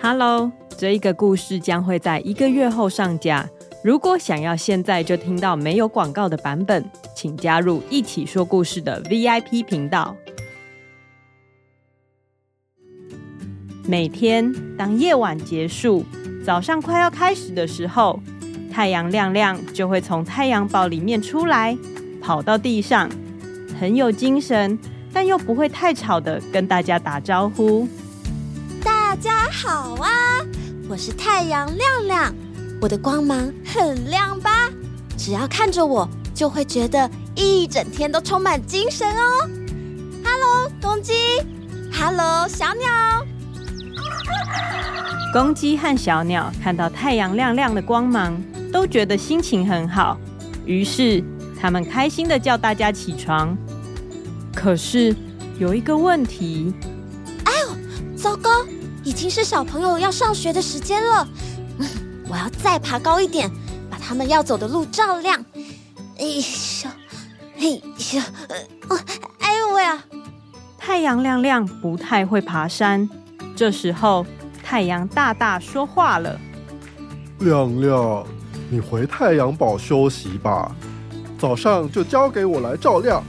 Hello，这一个故事将会在一个月后上架。如果想要现在就听到没有广告的版本，请加入一起说故事的 VIP 频道。每天当夜晚结束，早上快要开始的时候，太阳亮亮就会从太阳堡里面出来，跑到地上，很有精神，但又不会太吵的跟大家打招呼。大家好啊，我是太阳亮亮，我的光芒很亮吧？只要看着我，就会觉得一整天都充满精神哦。Hello，公鸡，Hello，小鸟。公鸡和小鸟看到太阳亮亮的光芒，都觉得心情很好，于是他们开心的叫大家起床。可是有一个问题，哎呦，糟糕！已经是小朋友要上学的时间了，我要再爬高一点，把他们要走的路照亮。哎呦，哎呦，哦，哎呦喂啊！太阳亮亮不太会爬山，这时候太阳大大说话了：“亮亮，你回太阳堡休息吧，早上就交给我来照亮。”